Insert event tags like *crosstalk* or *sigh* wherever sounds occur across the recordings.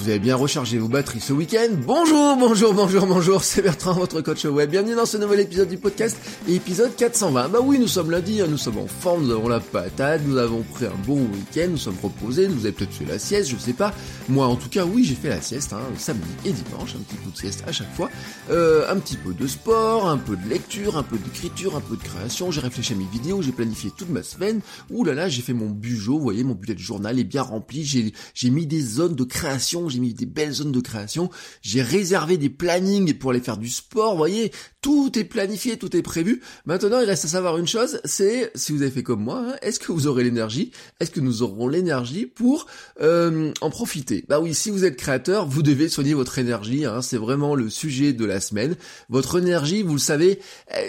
Vous avez bien rechargé vos batteries ce week-end Bonjour, bonjour, bonjour, bonjour, c'est Bertrand, votre coach web. Bienvenue dans ce nouvel épisode du podcast, épisode 420. Bah oui, nous sommes lundi, hein, nous sommes en forme, nous avons la patate, nous avons pris un bon week-end, nous sommes reposés, nous avez peut-être fait la sieste, je sais pas. Moi, en tout cas, oui, j'ai fait la sieste, hein, samedi et dimanche, un petit coup de sieste à chaque fois. Euh, un petit peu de sport, un peu de lecture, un peu d'écriture, un peu de création. J'ai réfléchi à mes vidéos, j'ai planifié toute ma semaine. Ouh là là, j'ai fait mon bujo, vous voyez, mon bullet journal est bien rempli. J'ai mis des zones de création, j'ai mis des belles zones de création. J'ai réservé des plannings pour aller faire du sport, vous voyez. Tout est planifié, tout est prévu. Maintenant, il reste à savoir une chose, c'est si vous avez fait comme moi, hein, est-ce que vous aurez l'énergie? Est-ce que nous aurons l'énergie pour euh, en profiter? Bah oui, si vous êtes créateur, vous devez soigner votre énergie. Hein, c'est vraiment le sujet de la semaine. Votre énergie, vous le savez,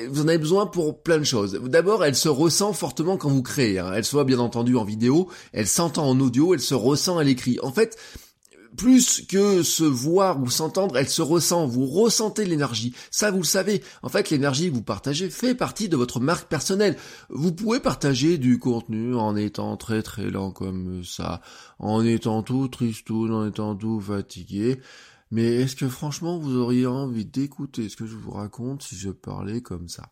vous en avez besoin pour plein de choses. D'abord, elle se ressent fortement quand vous créez. hein. Elle soit bien entendu en vidéo, elle s'entend en audio, elle se ressent à l'écrit. En fait, plus que se voir ou s'entendre, elle se ressent, vous ressentez l'énergie. Ça, vous le savez. En fait, l'énergie que vous partagez fait partie de votre marque personnelle. Vous pouvez partager du contenu en étant très très lent comme ça, en étant tout tristoun, en étant tout fatigué. Mais est-ce que franchement vous auriez envie d'écouter ce que je vous raconte si je parlais comme ça?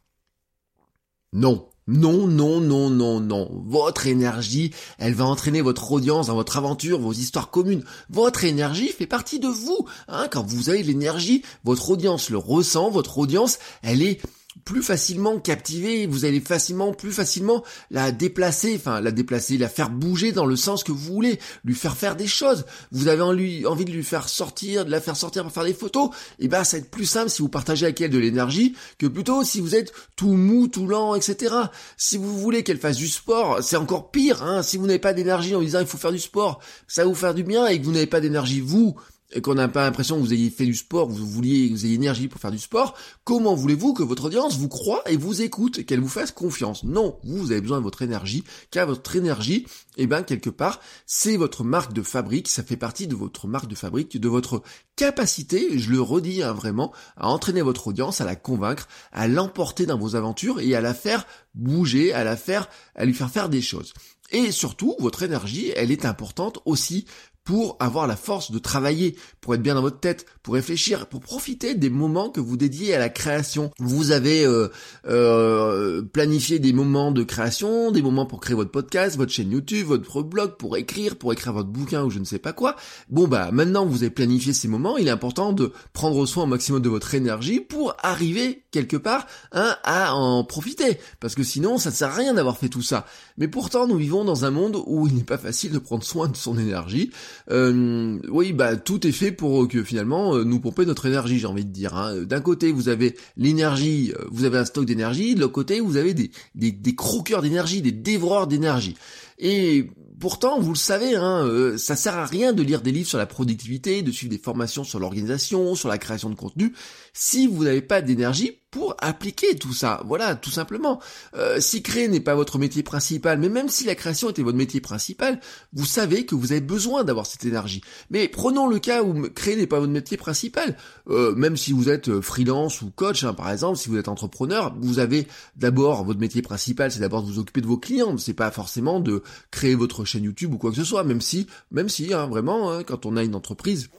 Non. Non, non, non, non, non. Votre énergie, elle va entraîner votre audience dans votre aventure, vos histoires communes. Votre énergie fait partie de vous. Hein, quand vous avez l'énergie, votre audience le ressent, votre audience, elle est plus facilement captivée, vous allez facilement, plus facilement la déplacer, enfin la déplacer, la faire bouger dans le sens que vous voulez, lui faire faire des choses. Vous avez envie, envie de lui faire sortir, de la faire sortir pour faire des photos, et ben ça va être plus simple si vous partagez avec elle de l'énergie que plutôt si vous êtes tout mou, tout lent, etc. Si vous voulez qu'elle fasse du sport, c'est encore pire. Hein. Si vous n'avez pas d'énergie en disant il faut faire du sport, ça va vous faire du bien, et que vous n'avez pas d'énergie vous, qu'on n'a pas l'impression que vous ayez fait du sport, que vous vouliez, que vous ayez énergie pour faire du sport, comment voulez-vous que votre audience vous croit et vous écoute, qu'elle vous fasse confiance? Non, vous, vous avez besoin de votre énergie, car votre énergie, eh ben, quelque part, c'est votre marque de fabrique, ça fait partie de votre marque de fabrique, de votre capacité, je le redis hein, vraiment, à entraîner votre audience, à la convaincre, à l'emporter dans vos aventures et à la faire bouger, à la faire, à lui faire faire des choses. Et surtout, votre énergie, elle est importante aussi pour avoir la force de travailler, pour être bien dans votre tête, pour réfléchir, pour profiter des moments que vous dédiez à la création. Vous avez euh, euh, planifié des moments de création, des moments pour créer votre podcast, votre chaîne YouTube, votre blog, pour écrire, pour écrire votre bouquin ou je ne sais pas quoi. Bon bah maintenant que vous avez planifié ces moments, il est important de prendre soin au maximum de votre énergie pour arriver quelque part hein, à en profiter. Parce que sinon ça ne sert à rien d'avoir fait tout ça. Mais pourtant nous vivons dans un monde où il n'est pas facile de prendre soin de son énergie. Euh, oui, bah tout est fait pour que finalement euh, nous pomper notre énergie, j'ai envie de dire. hein. D'un côté, vous avez l'énergie, euh, vous avez un stock d'énergie. De l'autre côté, vous avez des, des, des croqueurs d'énergie, des dévoreurs d'énergie. Et pourtant, vous le savez, hein, euh, ça sert à rien de lire des livres sur la productivité, de suivre des formations sur l'organisation, sur la création de contenu, si vous n'avez pas d'énergie pour appliquer tout ça. Voilà, tout simplement. Euh, si créer n'est pas votre métier principal, mais même si la création était votre métier principal, vous savez que vous avez besoin d'avoir cette énergie. Mais prenons le cas où créer n'est pas votre métier principal. Euh, même si vous êtes euh, freelance ou coach, hein, par exemple, si vous êtes entrepreneur, vous avez d'abord votre métier principal, c'est d'abord de vous occuper de vos clients. C'est pas forcément de créer votre chaîne YouTube ou quoi que ce soit. Même si, même si, hein, vraiment, hein, quand on a une entreprise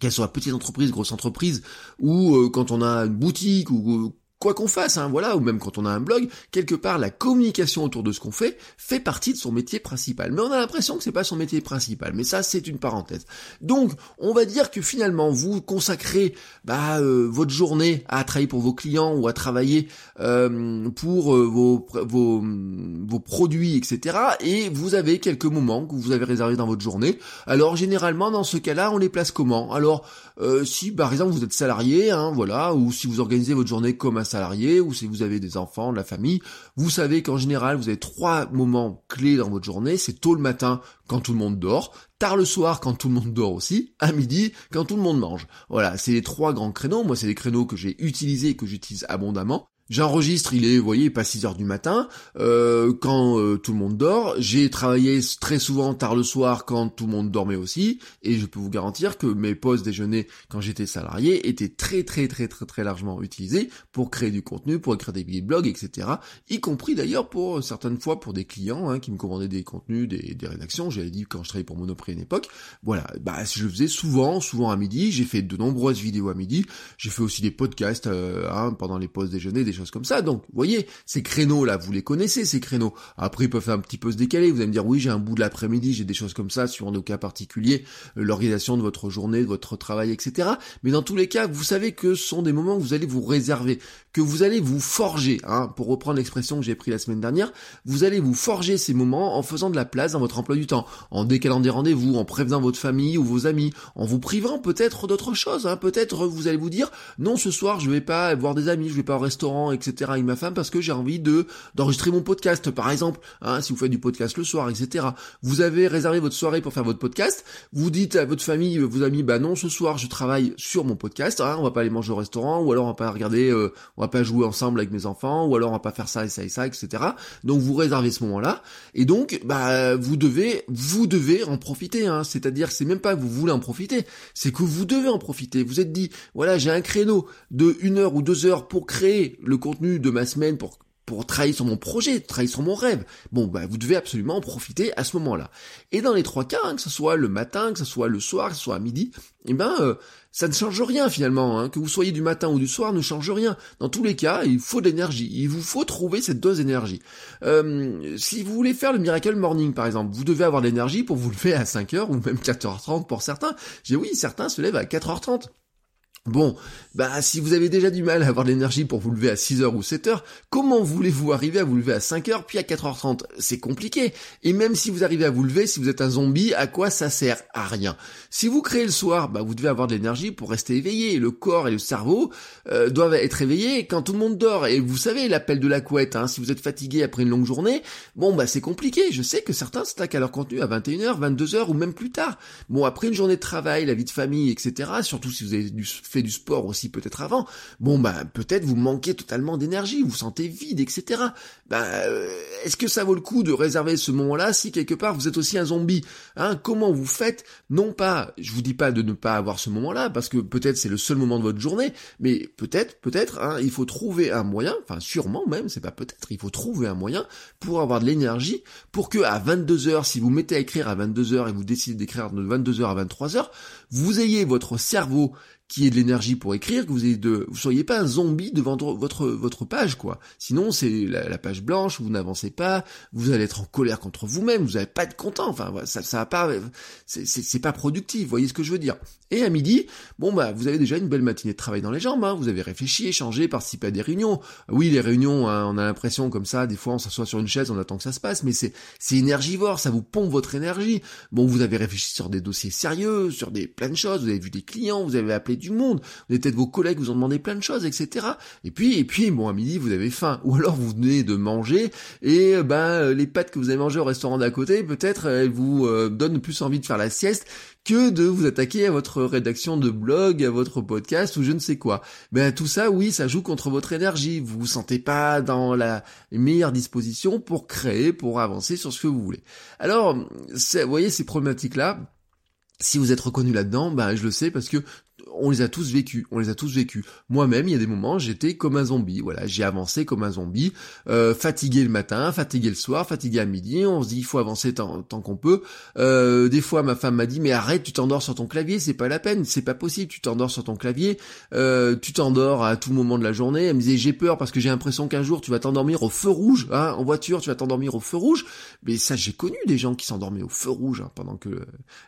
qu'elle soit petite entreprise, grosse entreprise, ou euh, quand on a une boutique, ou quoi qu'on fasse, hein, voilà, ou même quand on a un blog, quelque part la communication autour de ce qu'on fait fait partie de son métier principal. Mais on a l'impression que c'est pas son métier principal. Mais ça, c'est une parenthèse. Donc, on va dire que finalement, vous consacrez bah, euh, votre journée à travailler pour vos clients ou à travailler euh, pour euh, vos, vos, vos produits, etc. Et vous avez quelques moments que vous avez réservés dans votre journée. Alors, généralement, dans ce cas-là, on les place comment? Alors, euh, si par exemple vous êtes salarié, hein, voilà, ou si vous organisez votre journée comme un salarié ou si vous avez des enfants, de la famille, vous savez qu'en général, vous avez trois moments clés dans votre journée. C'est tôt le matin quand tout le monde dort, tard le soir quand tout le monde dort aussi, à midi quand tout le monde mange. Voilà, c'est les trois grands créneaux. Moi, c'est des créneaux que j'ai utilisés et que j'utilise abondamment. J'enregistre, il est, vous voyez, pas 6 heures du matin, euh, quand euh, tout le monde dort. J'ai travaillé très souvent tard le soir quand tout le monde dormait aussi, et je peux vous garantir que mes pauses déjeuner quand j'étais salarié étaient très très très très très largement utilisées pour créer du contenu, pour écrire des billets de blog, etc. Y compris d'ailleurs pour euh, certaines fois pour des clients hein, qui me commandaient des contenus, des, des rédactions. J'avais dit quand je travaillais pour Monoprix à une époque, voilà, bah je faisais souvent, souvent à midi. J'ai fait de nombreuses vidéos à midi. J'ai fait aussi des podcasts hein, pendant les pauses déjeuner, comme ça. Donc, vous voyez, ces créneaux-là, vous les connaissez, ces créneaux. Après, ils peuvent un petit peu se décaler. Vous allez me dire, oui, j'ai un bout de l'après-midi, j'ai des choses comme ça sur nos cas particuliers, euh, l'organisation de votre journée, de votre travail, etc. Mais dans tous les cas, vous savez que ce sont des moments que vous allez vous réserver, que vous allez vous forger, hein, pour reprendre l'expression que j'ai pris la semaine dernière, vous allez vous forger ces moments en faisant de la place dans votre emploi du temps, en décalant des rendez-vous, en prévenant votre famille ou vos amis, en vous privant peut-être d'autres choses, hein. peut-être vous allez vous dire, non, ce soir, je vais pas voir des amis, je vais pas au restaurant, etc. avec ma femme parce que j'ai envie de d'enregistrer mon podcast, par exemple. Hein, si vous faites du podcast le soir, etc. Vous avez réservé votre soirée pour faire votre podcast. Vous dites à votre famille, vos amis, bah non, ce soir je travaille sur mon podcast. Hein, on va pas aller manger au restaurant, ou alors on va pas regarder, euh, on va pas jouer ensemble avec mes enfants, ou alors on va pas faire ça et ça et ça, etc. Donc vous réservez ce moment-là, et donc bah vous devez, vous devez en profiter. Hein. C'est-à-dire, c'est même pas que vous voulez en profiter, c'est que vous devez en profiter. Vous êtes dit, voilà, j'ai un créneau de une heure ou deux heures pour créer contenu de ma semaine pour pour travailler sur mon projet, travailler sur mon rêve. Bon, bah, vous devez absolument en profiter à ce moment-là. Et dans les trois cas, hein, que ce soit le matin, que ce soit le soir, que ce soit à midi, eh ben, euh, ça ne change rien finalement. Hein. Que vous soyez du matin ou du soir ne change rien. Dans tous les cas, il faut de l'énergie. Il vous faut trouver cette dose d'énergie. Euh, si vous voulez faire le Miracle Morning, par exemple, vous devez avoir de l'énergie pour vous *laughs* lever à 5h ou même 4h30 pour certains. J'ai oui, certains se lèvent à 4h30. Bon, bah si vous avez déjà du mal à avoir l'énergie pour vous lever à 6h ou 7h, comment voulez-vous arriver à vous lever à 5h puis à 4h30 C'est compliqué. Et même si vous arrivez à vous lever, si vous êtes un zombie, à quoi ça sert? À rien. Si vous créez le soir, bah vous devez avoir de l'énergie pour rester éveillé. Le corps et le cerveau euh, doivent être éveillés quand tout le monde dort. Et vous savez l'appel de la couette, hein, si vous êtes fatigué après une longue journée, bon bah c'est compliqué. Je sais que certains stackent à leur contenu à 21h, 22h ou même plus tard. Bon après une journée de travail, la vie de famille, etc. Surtout si vous avez du fait du sport aussi peut-être avant, bon bah peut-être vous manquez totalement d'énergie, vous sentez vide, etc. Bah euh, est-ce que ça vaut le coup de réserver ce moment-là si quelque part vous êtes aussi un zombie hein? Comment vous faites? Non pas, je vous dis pas de ne pas avoir ce moment-là parce que peut-être c'est le seul moment de votre journée, mais peut-être, peut-être, hein, il faut trouver un moyen, enfin sûrement même, c'est pas peut-être, il faut trouver un moyen pour avoir de l'énergie pour que à 22 h si vous mettez à écrire à 22 h et vous décidez d'écrire de 22 h à 23 h vous ayez votre cerveau qui ait de l'énergie pour écrire, que vous ayez de, vous soyez pas un zombie devant votre votre page quoi. Sinon c'est la, page blanche, vous n'avancez pas, vous allez être en colère contre vous-même, vous n'allez pas être content. Enfin ça ça va pas, c'est pas productif. Voyez ce que je veux dire. Et à midi, bon bah vous avez déjà une belle matinée de travail dans les jambes. Hein. Vous avez réfléchi, échangé, participé à des réunions. Oui les réunions, hein, on a l'impression comme ça, des fois on s'assoit sur une chaise, on attend que ça se passe, mais c'est c'est énergivore, ça vous pompe votre énergie. Bon vous avez réfléchi sur des dossiers sérieux, sur des plein de choses, vous avez vu des clients, vous avez appelé du monde, vous avez peut-être vos collègues vous ont demandé plein de choses, etc. Et puis, et puis, bon, à midi, vous avez faim. *laughs* Ou alors, vous venez de manger, et ben, les pâtes que vous avez mangées au restaurant d'à côté, peut-être, elles vous euh, donnent plus envie de faire la sieste que de vous attaquer à votre rédaction de blog, à votre podcast ou je ne sais quoi. Ben tout ça, oui, ça joue contre votre énergie. Vous vous sentez pas dans la meilleure disposition pour créer, pour avancer sur ce que vous voulez. Alors, vous voyez ces problématiques-là. Si vous êtes reconnu là-dedans, ben je le sais parce que on les a tous vécus, on les a tous vécus. Moi-même, il y a des moments, j'étais comme un zombie. Voilà, j'ai avancé comme un zombie, euh, fatigué le matin, fatigué le soir, fatigué à midi. On se dit, il faut avancer tant, qu'on peut. Euh, des fois, ma femme m'a dit, mais arrête, tu t'endors sur ton clavier, c'est pas la peine, c'est pas possible. Tu t'endors sur ton clavier, euh, tu t'endors à tout moment de la journée. Elle me disait, j'ai peur parce que j'ai l'impression qu'un jour tu vas t'endormir au feu rouge, hein, en voiture, tu vas t'endormir au feu rouge. Mais ça, j'ai connu des gens qui s'endormaient au feu rouge hein, pendant que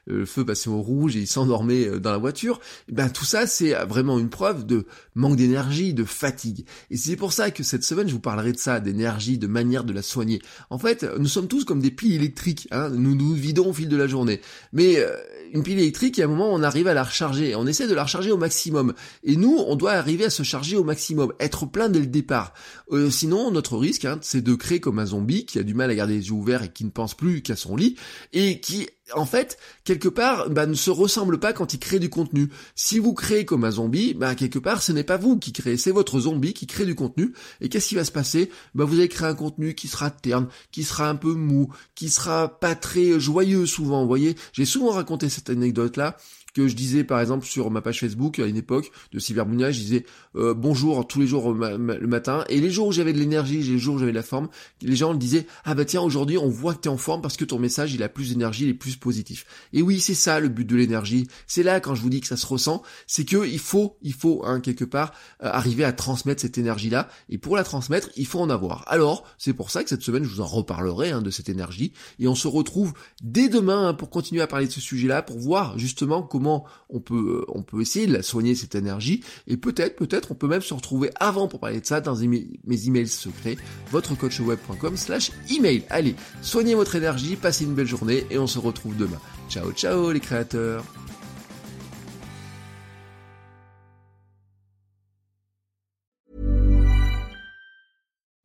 le feu passait au rouge et ils s'endormaient dans la voiture. Ben ben tout ça c'est vraiment une preuve de manque d'énergie, de fatigue. Et c'est pour ça que cette semaine je vous parlerai de ça, d'énergie, de manière de la soigner. En fait, nous sommes tous comme des piles électriques, hein. nous nous vidons au fil de la journée. Mais euh, une pile électrique, il y a un moment, on arrive à la recharger. On essaie de la recharger au maximum. Et nous, on doit arriver à se charger au maximum, être plein dès le départ. Euh, sinon, notre risque, hein, c'est de créer comme un zombie qui a du mal à garder les yeux ouverts et qui ne pense plus qu'à son lit et qui en fait, quelque part, bah, ne se ressemble pas quand il crée du contenu. Si vous créez comme un zombie, bah, quelque part, ce n'est pas vous qui créez, c'est votre zombie qui crée du contenu. Et qu'est-ce qui va se passer? Bah, Vous allez créer un contenu qui sera terne, qui sera un peu mou, qui sera pas très joyeux souvent. Vous voyez, j'ai souvent raconté cette anecdote-là que je disais par exemple sur ma page Facebook à une époque de Cyberbunia, je disais euh, bonjour tous les jours le matin et les jours où j'avais de l'énergie, les jours où j'avais de la forme, les gens me disaient ah bah tiens aujourd'hui on voit que tu es en forme parce que ton message il a plus d'énergie, il est plus positif. Et oui c'est ça le but de l'énergie. C'est là quand je vous dis que ça se ressent, c'est que il faut il faut hein, quelque part euh, arriver à transmettre cette énergie là et pour la transmettre il faut en avoir. Alors c'est pour ça que cette semaine je vous en reparlerai hein, de cette énergie et on se retrouve dès demain hein, pour continuer à parler de ce sujet là pour voir justement comment on peut, on peut essayer de la soigner cette énergie, et peut-être, peut-être, on peut même se retrouver avant pour parler de ça dans mes emails secrets, votrecoachweb.com slash email. Allez, soignez votre énergie, passez une belle journée, et on se retrouve demain. Ciao, ciao les créateurs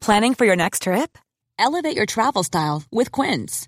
Planning for your next trip? Elevate your travel style with Quince.